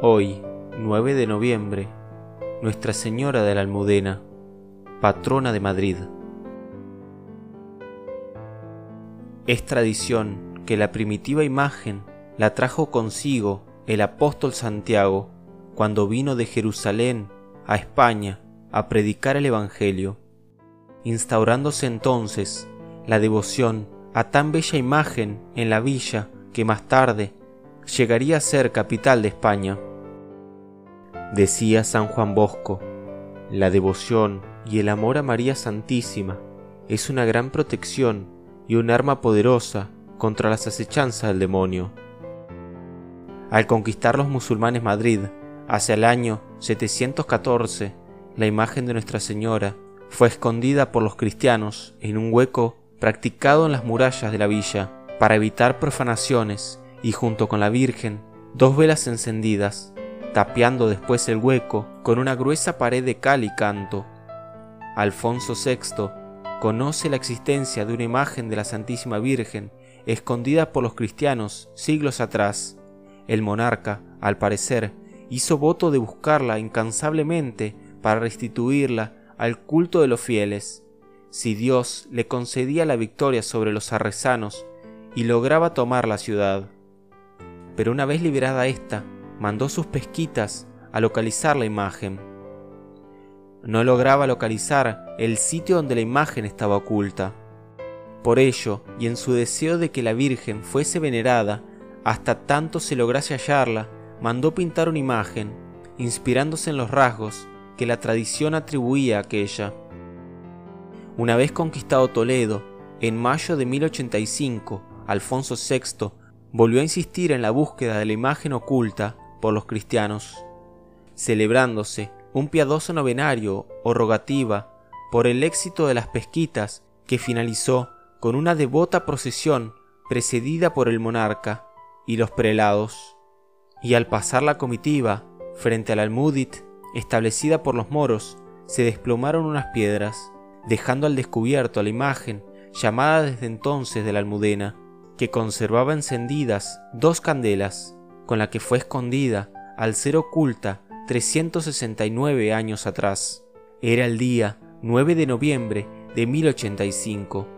Hoy, 9 de noviembre, Nuestra Señora de la Almudena, patrona de Madrid. Es tradición que la primitiva imagen la trajo consigo el apóstol Santiago cuando vino de Jerusalén a España a predicar el Evangelio, instaurándose entonces la devoción a tan bella imagen en la villa que más tarde llegaría a ser capital de España. Decía San Juan Bosco, la devoción y el amor a María Santísima es una gran protección y un arma poderosa contra las acechanzas del demonio. Al conquistar los musulmanes Madrid, hacia el año 714, la imagen de Nuestra Señora fue escondida por los cristianos en un hueco practicado en las murallas de la villa para evitar profanaciones y junto con la Virgen dos velas encendidas tapiando después el hueco con una gruesa pared de cal y canto. Alfonso VI conoce la existencia de una imagen de la Santísima Virgen escondida por los cristianos siglos atrás. El monarca, al parecer, hizo voto de buscarla incansablemente para restituirla al culto de los fieles. Si Dios le concedía la victoria sobre los arresanos y lograba tomar la ciudad. Pero una vez liberada ésta, mandó sus pesquitas a localizar la imagen. No lograba localizar el sitio donde la imagen estaba oculta. Por ello, y en su deseo de que la Virgen fuese venerada, hasta tanto se lograse hallarla, mandó pintar una imagen, inspirándose en los rasgos que la tradición atribuía a aquella. Una vez conquistado Toledo, en mayo de 1085, Alfonso VI volvió a insistir en la búsqueda de la imagen oculta por los cristianos, celebrándose un piadoso novenario o rogativa por el éxito de las pesquitas que finalizó con una devota procesión precedida por el monarca y los prelados. Y al pasar la comitiva frente al almudit establecida por los moros, se desplomaron unas piedras, dejando al descubierto la imagen llamada desde entonces de la almudena, que conservaba encendidas dos candelas con la que fue escondida al ser oculta 369 años atrás. Era el día 9 de noviembre de 1085.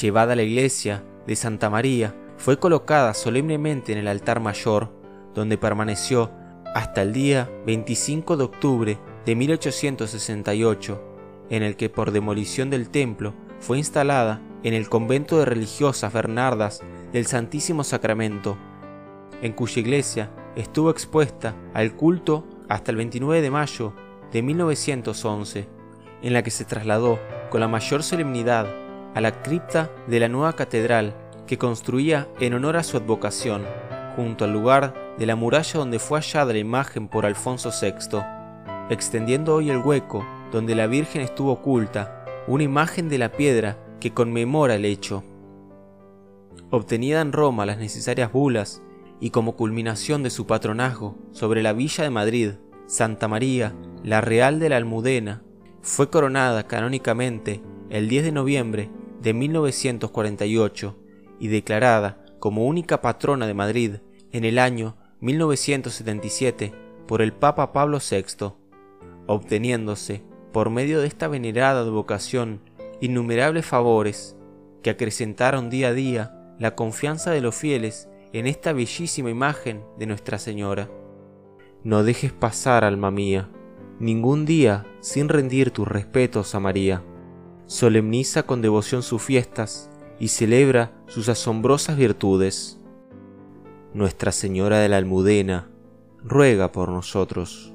Llevada a la iglesia de Santa María, fue colocada solemnemente en el altar mayor, donde permaneció hasta el día 25 de octubre de 1868, en el que por demolición del templo fue instalada en el convento de religiosas Bernardas del Santísimo Sacramento, en cuya iglesia estuvo expuesta al culto hasta el 29 de mayo de 1911, en la que se trasladó con la mayor solemnidad a la cripta de la nueva catedral que construía en honor a su advocación, junto al lugar de la muralla donde fue hallada la imagen por Alfonso VI, extendiendo hoy el hueco donde la Virgen estuvo oculta, una imagen de la piedra que conmemora el hecho. Obtenida en Roma las necesarias bulas y como culminación de su patronazgo sobre la villa de Madrid, Santa María, la Real de la Almudena, fue coronada canónicamente el 10 de noviembre de 1948 y declarada como única patrona de Madrid en el año 1977 por el Papa Pablo VI, obteniéndose por medio de esta venerada vocación innumerables favores que acrecentaron día a día la confianza de los fieles en esta bellísima imagen de Nuestra Señora. No dejes pasar, alma mía, ningún día sin rendir tus respetos a María. Solemniza con devoción sus fiestas y celebra sus asombrosas virtudes. Nuestra Señora de la Almudena, ruega por nosotros.